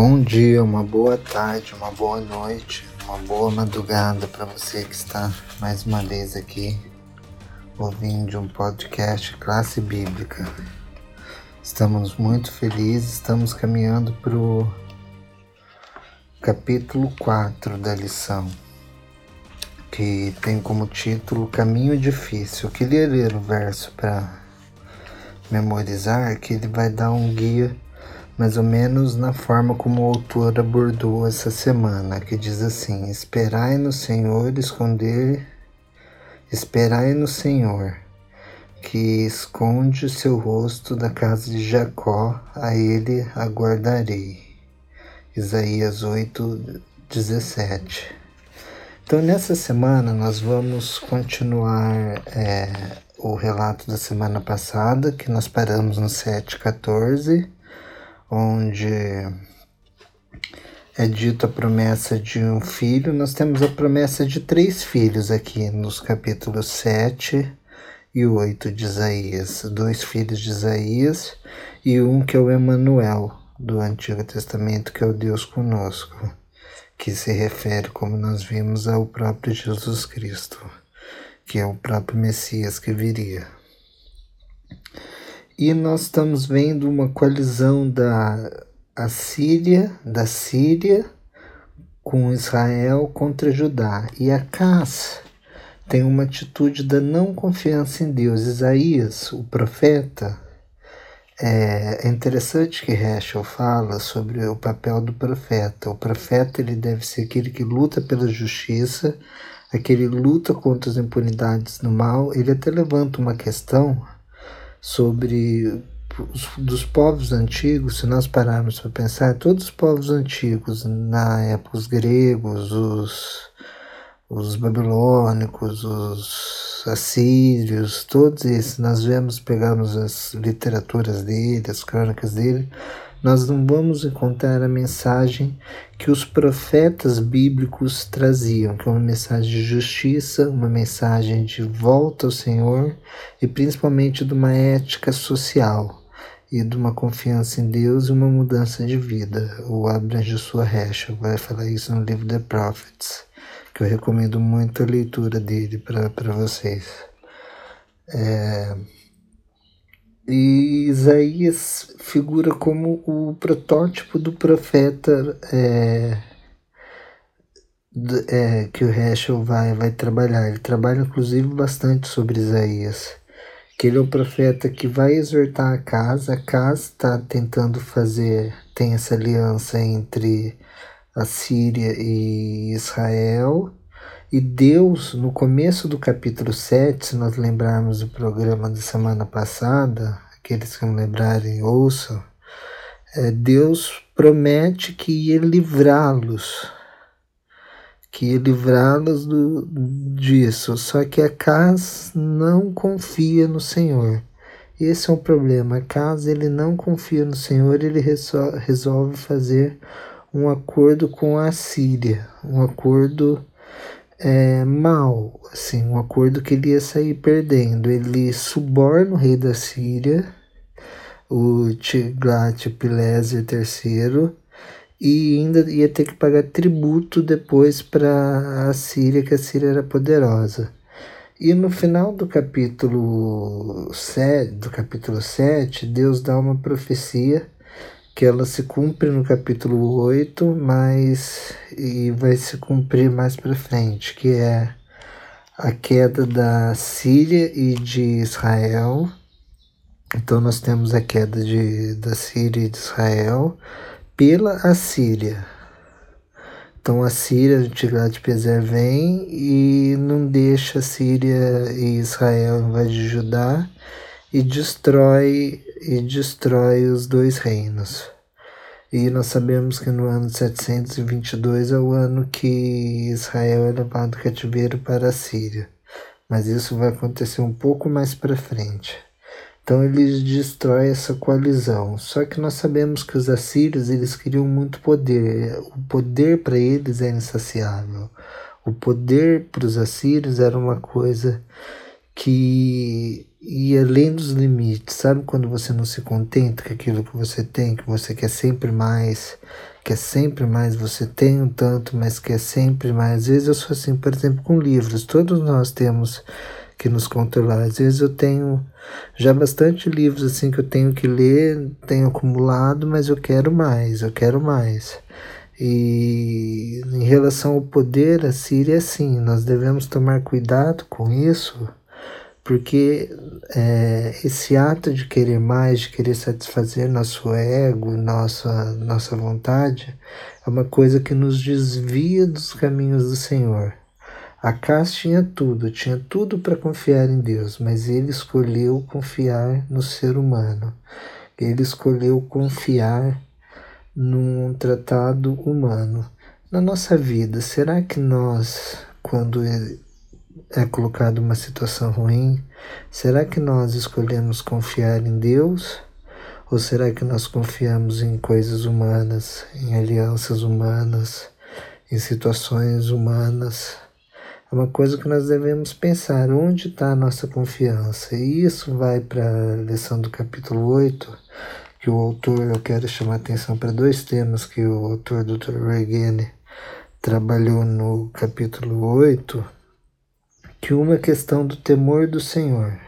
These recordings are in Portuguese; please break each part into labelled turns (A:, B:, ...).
A: bom dia, uma boa tarde, uma boa noite, uma boa madrugada para você que está mais uma vez aqui ouvindo um podcast Classe Bíblica. Estamos muito felizes, estamos caminhando para o capítulo 4 da lição, que tem como título Caminho Difícil. Eu queria ler o verso para memorizar, que ele vai dar um guia mais ou menos na forma como o autor abordou essa semana, que diz assim: Esperai no Senhor, esconder, esperai no Senhor, que esconde o seu rosto da casa de Jacó, a ele aguardarei. Isaías 8, 17. Então, nessa semana, nós vamos continuar é, o relato da semana passada, que nós paramos no 7,14 onde é dito a promessa de um filho, nós temos a promessa de três filhos aqui nos capítulos 7 e 8 de Isaías. Dois filhos de Isaías e um que é o Emanuel do Antigo Testamento, que é o Deus conosco, que se refere, como nós vimos, ao próprio Jesus Cristo, que é o próprio Messias que viria. E nós estamos vendo uma coalizão da Assíria, da Síria com Israel contra Judá. E Acas tem uma atitude da não confiança em Deus. Isaías, o profeta, é, é interessante que Heschel fala sobre o papel do profeta. O profeta ele deve ser aquele que luta pela justiça, aquele que luta contra as impunidades do mal. Ele até levanta uma questão sobre os, dos povos antigos, se nós pararmos para pensar, todos os povos antigos, na época os gregos, os, os babilônicos, os assírios, todos esses, nós vemos, pegamos as literaturas dele, as crônicas dele, nós não vamos encontrar a mensagem que os profetas bíblicos traziam, que é uma mensagem de justiça, uma mensagem de volta ao Senhor e principalmente de uma ética social e de uma confiança em Deus e uma mudança de vida. O Abraham Sua Heschel vai falar isso no livro The Prophets, que eu recomendo muito a leitura dele para vocês. É, e Isaías figura como o protótipo do profeta é, é, que o Heschel vai, vai trabalhar. Ele trabalha inclusive bastante sobre Isaías, que ele é o profeta que vai exortar a casa. A casa está tentando fazer, tem essa aliança entre a Síria e Israel. E Deus, no começo do capítulo 7, se nós lembrarmos do programa da semana passada, aqueles que não lembrarem, ouçam, é, Deus promete que ia livrá-los, que ia livrá-los disso, só que a casa não confia no Senhor. Esse é o problema. A casa ele não confia no Senhor, ele resolve fazer um acordo com a Síria, um acordo é, mal, assim, um acordo que ele ia sair perdendo. Ele suborna o rei da Síria, o Tiglat-Pileser III, e ainda ia ter que pagar tributo depois para a Síria, que a Síria era poderosa. E no final do capítulo 7, do capítulo 7, Deus dá uma profecia que ela se cumpre no capítulo 8, mas e vai se cumprir mais para frente, que é a queda da Síria e de Israel. Então nós temos a queda de, da Síria e de Israel pela Assíria. Então a Síria, o Tiglat-Pileser vem e não deixa a Síria e Israel invadir Judá e destrói e destrói os dois reinos. E nós sabemos que no ano 722 é o ano que Israel é levado cativeiro para a Síria. Mas isso vai acontecer um pouco mais para frente. Então eles destroem essa coalizão. Só que nós sabemos que os assírios eles queriam muito poder. O poder para eles era insaciável. O poder para os assírios era uma coisa que ia além dos limites. Sabe quando você não se contenta com aquilo que você tem, que você quer sempre mais, quer sempre mais, você tem um tanto, mas quer sempre mais. Às vezes eu sou assim, por exemplo, com livros, todos nós temos que nos controlar. Às vezes eu tenho já bastante livros assim que eu tenho que ler, tenho acumulado, mas eu quero mais, eu quero mais. E em relação ao poder, a Síria é assim, nós devemos tomar cuidado com isso, porque é, esse ato de querer mais, de querer satisfazer nosso ego, nossa, nossa vontade, é uma coisa que nos desvia dos caminhos do Senhor. Acas tinha tudo, tinha tudo para confiar em Deus, mas ele escolheu confiar no ser humano. Ele escolheu confiar num tratado humano. Na nossa vida, será que nós, quando é, colocado uma situação ruim, será que nós escolhemos confiar em Deus? Ou será que nós confiamos em coisas humanas, em alianças humanas, em situações humanas? É uma coisa que nós devemos pensar, onde está a nossa confiança? E isso vai para a lição do capítulo 8, que o autor, eu quero chamar atenção para dois temas que o autor Dr. Regene trabalhou no capítulo 8, que uma é questão do temor do Senhor,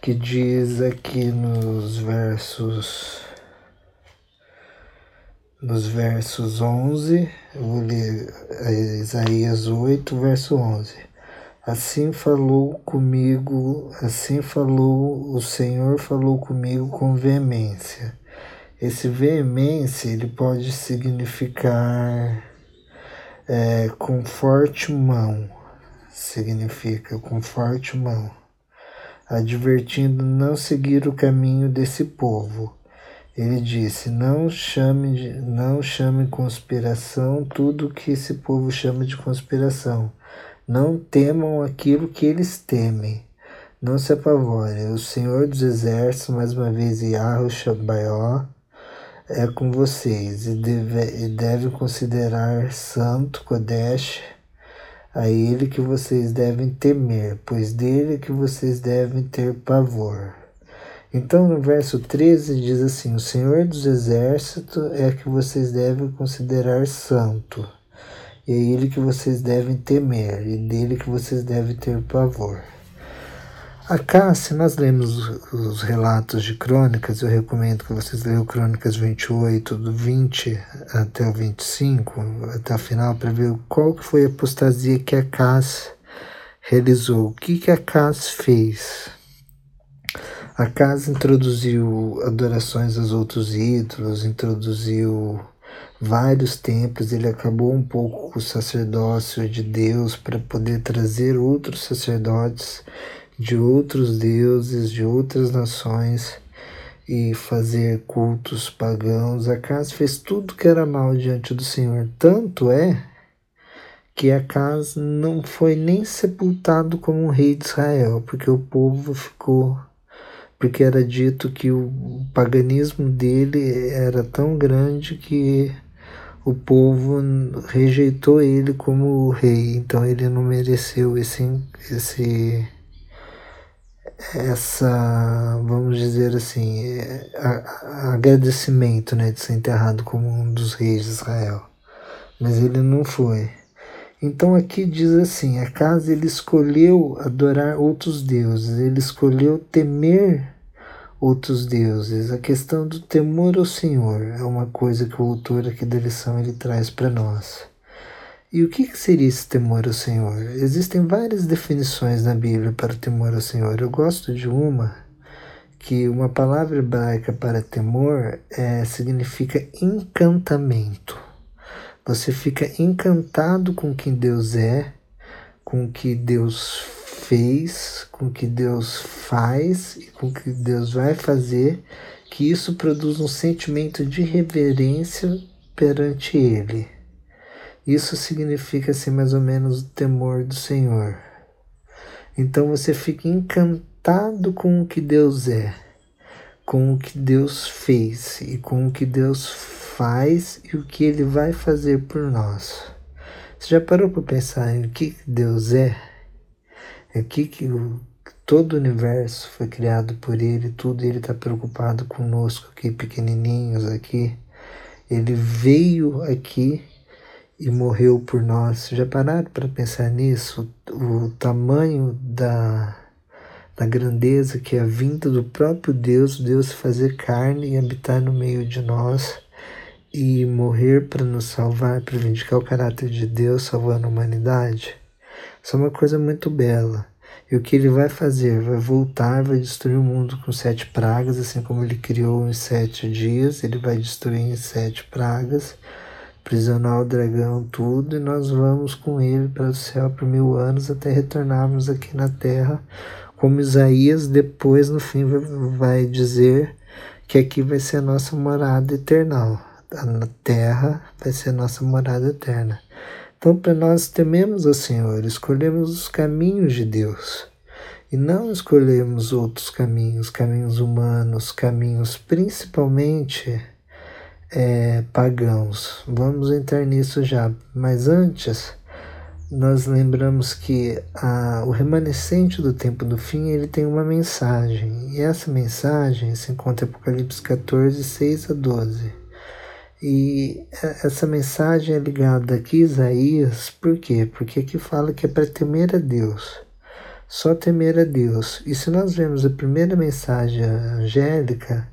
A: que diz aqui nos versos nos versos 11, eu vou ler Isaías 8, verso 11. Assim falou comigo, assim falou, o Senhor falou comigo com veemência. Esse veemência, ele pode significar é, com forte mão, significa com forte mão, advertindo não seguir o caminho desse povo ele disse: Não chame, de, não chame conspiração tudo que esse povo chama de conspiração. Não temam aquilo que eles temem. Não se apavore. O Senhor dos Exércitos, mais uma vez, Yahweh Shabaió, é com vocês e deve, e deve considerar santo Kodesh a ele que vocês devem temer, pois dele que vocês devem ter pavor. Então, no verso 13 diz assim: O Senhor dos Exércitos é que vocês devem considerar santo, e é ele que vocês devem temer, e dele que vocês devem ter pavor. Acá, se nós lemos os relatos de crônicas, eu recomendo que vocês leiam crônicas 28, do 20 até o 25, até o final, para ver qual foi a apostasia que Acás realizou. O que que Acás fez? A casa introduziu adorações aos outros ídolos, introduziu vários templos, ele acabou um pouco com o sacerdócio de Deus para poder trazer outros sacerdotes de outros deuses, de outras nações e fazer cultos pagãos. Acas fez tudo que era mal diante do Senhor. Tanto é que Acas não foi nem sepultado como rei de Israel, porque o povo ficou porque era dito que o paganismo dele era tão grande que o povo rejeitou ele como rei, então ele não mereceu esse, esse essa, vamos dizer assim, agradecimento né, de ser enterrado como um dos reis de Israel. Mas ele não foi. Então aqui diz assim: a casa ele escolheu adorar outros deuses, ele escolheu temer outros deuses. A questão do temor ao Senhor é uma coisa que o autor aqui da lição ele traz para nós. E o que seria esse temor ao Senhor? Existem várias definições na Bíblia para o temor ao Senhor. Eu gosto de uma que uma palavra hebraica para temor é, significa encantamento. Você fica encantado com quem Deus é, com o que Deus fez, com o que Deus faz e com o que Deus vai fazer, que isso produz um sentimento de reverência perante Ele. Isso significa assim mais ou menos o temor do Senhor. Então você fica encantado com o que Deus é, com o que Deus fez e com o que Deus faz e o que ele vai fazer por nós. Você já parou para pensar em o que Deus é? É que, que o, todo o universo foi criado por ele, tudo ele está preocupado conosco aqui, pequenininhos aqui. Ele veio aqui e morreu por nós. Já pararam para pensar nisso? O, tamanho da, da grandeza que é a vinda do próprio Deus, Deus fazer carne e habitar no meio de nós e morrer para nos salvar, para vindicar o caráter de Deus salvando a humanidade. Isso é uma coisa muito bela. E o que ele vai fazer? Vai voltar, vai destruir o mundo com sete pragas, assim como ele criou em sete dias, ele vai destruir em sete pragas, prisionar o dragão, tudo, e nós vamos com ele para o céu por mil anos até retornarmos aqui na terra, como Isaías depois, no fim, vai dizer que aqui vai ser a nossa morada eternal. Na terra vai ser a nossa morada eterna. Então, para nós tememos ao Senhor, escolhemos os caminhos de Deus e não escolhemos outros caminhos, caminhos humanos, caminhos principalmente é, pagãos. Vamos entrar nisso já, mas antes nós lembramos que a, o remanescente do tempo do fim ele tem uma mensagem e essa mensagem se encontra em Apocalipse 14, 6 a 12. E essa mensagem é ligada aqui a Isaías, por quê? Porque aqui fala que é para temer a Deus, só temer a Deus. E se nós vemos a primeira mensagem angélica,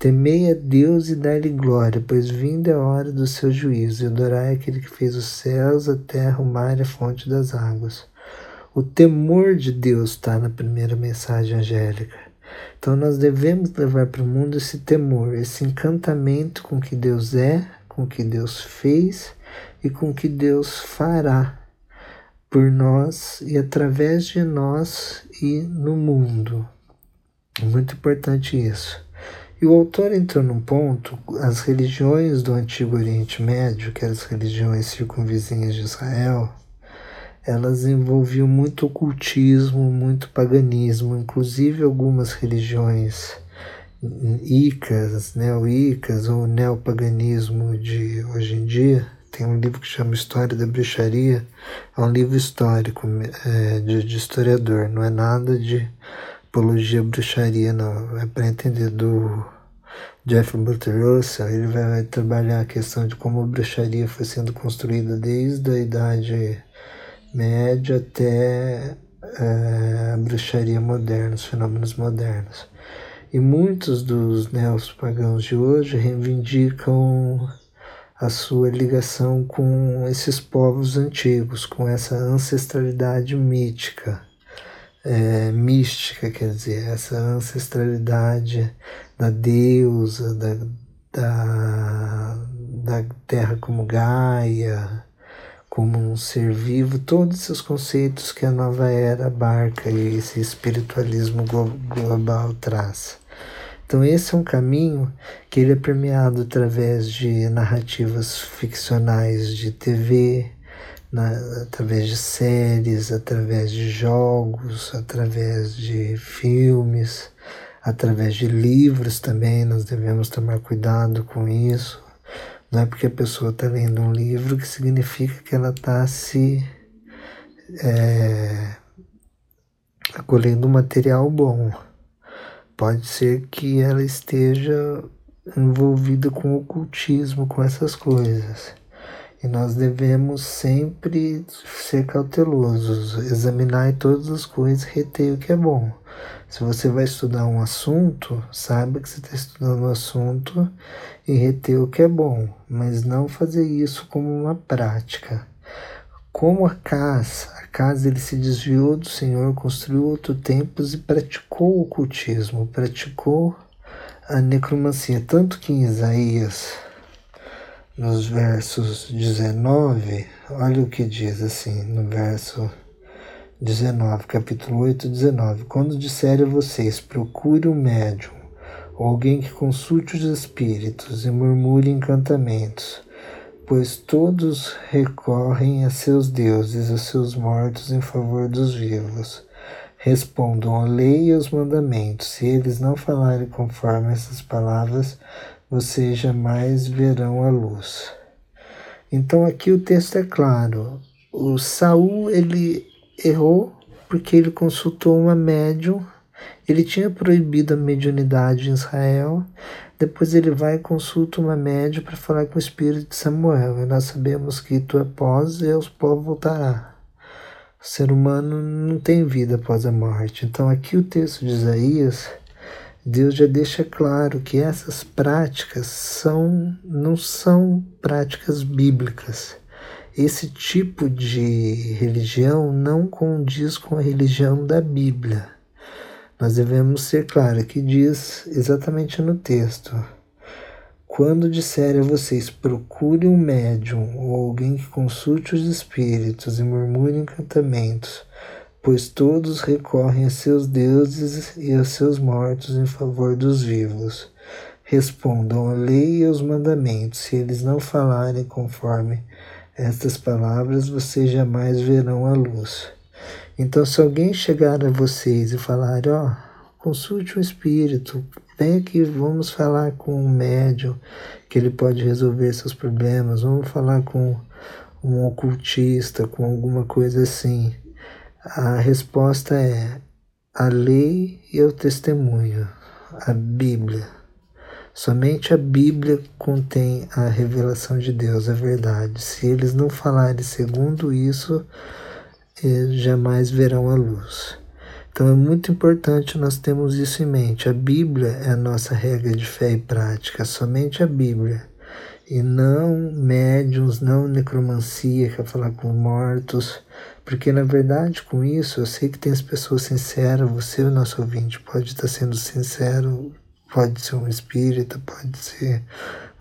A: temei a Deus e dai-lhe glória, pois vinda é a hora do seu juízo, e adorai aquele que fez os céus, a terra, o mar e a fonte das águas. O temor de Deus está na primeira mensagem angélica. Então nós devemos levar para o mundo esse temor, esse encantamento com que Deus é, com que Deus fez e com que Deus fará por nós e através de nós e no mundo. É muito importante isso. E o autor entrou num ponto, as religiões do Antigo Oriente Médio, que eram as religiões circunvizinhas de Israel, elas envolviam muito ocultismo, muito paganismo, inclusive algumas religiões icas, neo-icas ou neopaganismo de hoje em dia. Tem um livro que chama História da Bruxaria, é um livro histórico é, de, de, historiador, não é nada de apologia à bruxaria, não. É para entender do Jeff Butler Russell, ele vai, trabalhar a questão de como a bruxaria foi sendo construída desde a idade média até é, a bruxaria moderna, os fenômenos modernos. E muitos dos neopagãos de hoje reivindicam a sua ligação com esses povos antigos, com essa ancestralidade mítica, é, mística, quer dizer, essa ancestralidade da deusa, da, da, da terra como Gaia, como um ser vivo, todos esses conceitos que a nova era abarca e esse espiritualismo global traz. Então esse é um caminho que ele é permeado através de narrativas ficcionais de TV, na, através de séries, através de jogos, através de filmes, através de livros também, nós devemos tomar cuidado com isso não é porque a pessoa está lendo um livro que significa que ela está se é, acolhendo material bom. Pode ser que ela esteja envolvida com ocultismo, com essas coisas. E nós devemos sempre ser cautelosos, examinar todas as coisas, reter o que é bom. Se você vai estudar um assunto, saiba que você está estudando um assunto e reter o que é bom, mas não fazer isso como uma prática. Como a casa, a casa ele se desviou do Senhor, construiu outros templos e praticou o ocultismo, praticou a necromancia. Tanto que em Isaías, nos versos 19, olha o que diz assim, no verso 19, capítulo 8, 19. Quando disser a vocês, procure um médium, ou alguém que consulte os espíritos e murmure encantamentos, pois todos recorrem a seus deuses, a seus mortos em favor dos vivos. Respondam a lei e aos mandamentos. Se eles não falarem conforme essas palavras, vocês jamais verão a luz. Então aqui o texto é claro. O Saul ele errou porque ele consultou uma médium Ele tinha proibido a mediunidade em Israel, depois ele vai e consulta uma média para falar com o espírito de Samuel. E nós sabemos que tu é pós e aos pó voltará. O ser humano não tem vida após a morte. Então aqui o texto de Isaías, Deus já deixa claro que essas práticas são não são práticas bíblicas. Esse tipo de religião não condiz com a religião da Bíblia. Nós devemos ser claros que diz exatamente no texto. Quando disserem a vocês, procure um médium ou alguém que consulte os espíritos e murmure encantamentos, pois todos recorrem a seus deuses e a seus mortos em favor dos vivos. Respondam a lei e aos mandamentos, se eles não falarem conforme estas palavras, vocês jamais verão a luz. Então, se alguém chegar a vocês e falar, ó, oh, consulte um espírito, vem aqui, vamos falar com um médium que ele pode resolver seus problemas, vamos falar com um ocultista, com alguma coisa assim. A resposta é a lei e o testemunho, a Bíblia. Somente a Bíblia contém a revelação de Deus, a verdade. Se eles não falarem segundo isso, jamais verão a luz. Então é muito importante nós termos isso em mente. A Bíblia é a nossa regra de fé e prática, somente a Bíblia. E não médiums, não necromancia, que é falar com mortos, porque na verdade com isso eu sei que tem as pessoas sinceras, você, o nosso ouvinte, pode estar sendo sincero, pode ser um espírita, pode ser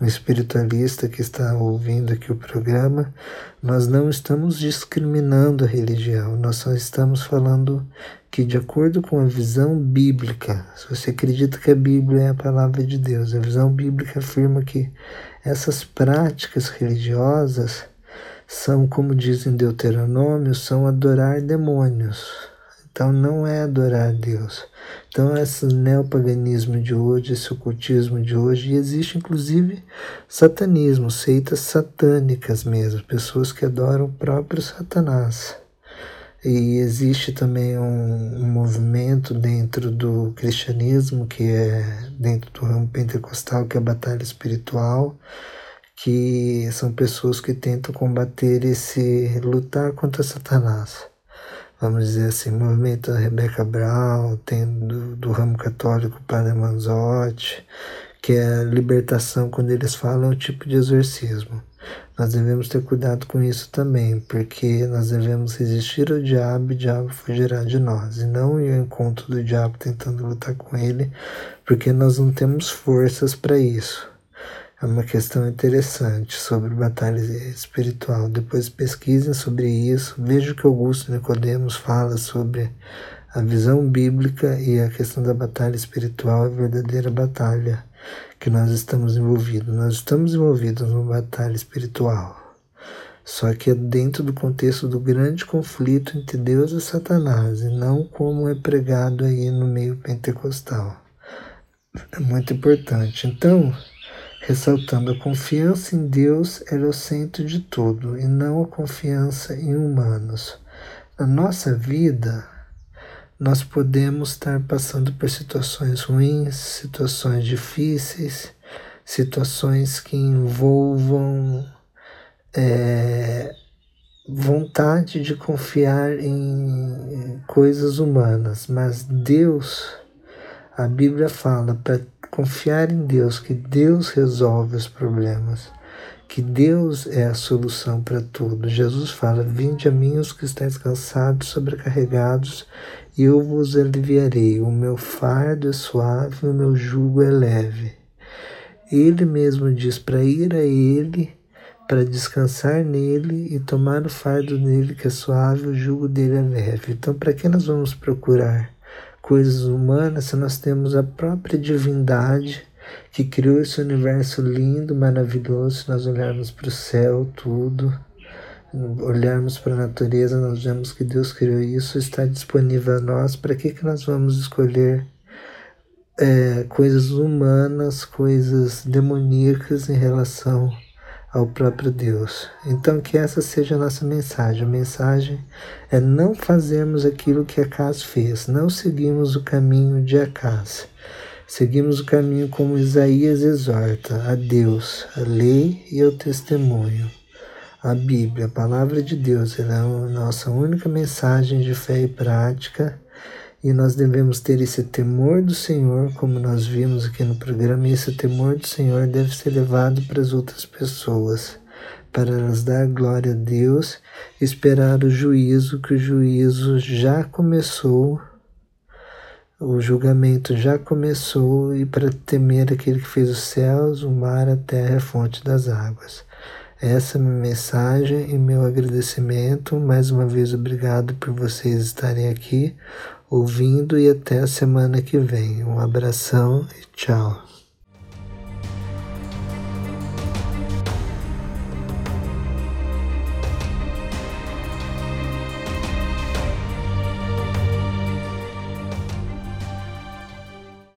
A: um espiritualista que está ouvindo aqui o programa, nós não estamos discriminando a religião, nós só estamos falando que, de acordo com a visão bíblica, se você acredita que a Bíblia é a palavra de Deus, a visão bíblica afirma que essas práticas religiosas são, como dizem Deuteronômio, são adorar demônios. Então não é adorar Deus. Então esse neopaganismo de hoje, esse ocultismo de hoje, e existe inclusive satanismo, seitas satânicas mesmo, pessoas que adoram o próprio Satanás. E existe também um, um, movimento dentro do cristianismo, que é dentro do ramo pentecostal, que é a batalha espiritual, que são pessoas que tentam combater esse, lutar contra Satanás vamos dizer assim, movimento da Rebecca Brown, tem do, do ramo católico Padre Manzotti, que é a libertação quando eles falam o tipo de exorcismo. Nós devemos ter cuidado com isso também, porque nós devemos resistir ao diabo e o diabo fugirá de nós, e não ir ao encontro do diabo tentando lutar com ele, porque nós não temos forças para isso. É uma questão interessante sobre batalha espiritual. Depois pesquisem sobre isso. Veja que Augusto Nicodemos fala sobre a visão bíblica e a questão da batalha espiritual, a verdadeira batalha que nós estamos envolvidos. Nós estamos envolvidos numa batalha espiritual. Só que é dentro do contexto do grande conflito entre Deus e Satanás, e não como é pregado aí no meio pentecostal. É muito importante. Então, ressaltando a confiança em Deus era o centro de tudo e não a confiança em humanos. Na nossa vida, nós podemos estar passando por situações ruins, situações difíceis, situações que envolvam é, vontade de confiar em coisas humanas, mas Deus, a Bíblia fala para confiar em Deus, que Deus resolve os problemas, que Deus é a solução para tudo. Jesus fala: Vinde a mim os que estáis cansados, sobrecarregados, e eu vos aliviarei. O meu fardo é suave, o meu jugo é leve. Ele mesmo diz para ir a Ele, para descansar nele e tomar o fardo nele que é suave, o jugo dele é leve. Então, para que nós vamos procurar? Coisas humanas se nós temos a própria divindade que criou esse universo lindo, maravilhoso, se nós olharmos para o céu, tudo, olharmos para a natureza, nós vemos que Deus criou isso, está disponível a nós, para que, que nós vamos escolher é, coisas humanas, coisas demoníacas em relação ao próprio Deus. Então, que essa seja a nossa mensagem. A mensagem é não fazermos aquilo que Acas fez, não seguimos o caminho de Acas. Seguimos o caminho como Isaías exorta a Deus, a lei e o testemunho. A Bíblia, a palavra de Deus, é a nossa única mensagem de fé e prática e nós devemos ter esse temor do Senhor, como nós vimos aqui no programa, e esse temor do Senhor deve ser levado para as outras pessoas, para elas dar glória a Deus, esperar o juízo, que o juízo já começou, o julgamento já começou, e para temer aquele que fez os céus, o mar, a terra a fonte das águas. Essa é a minha mensagem e meu agradecimento. Mais uma vez, obrigado por vocês estarem aqui ouvindo e até a semana que vem. Um abração e tchau.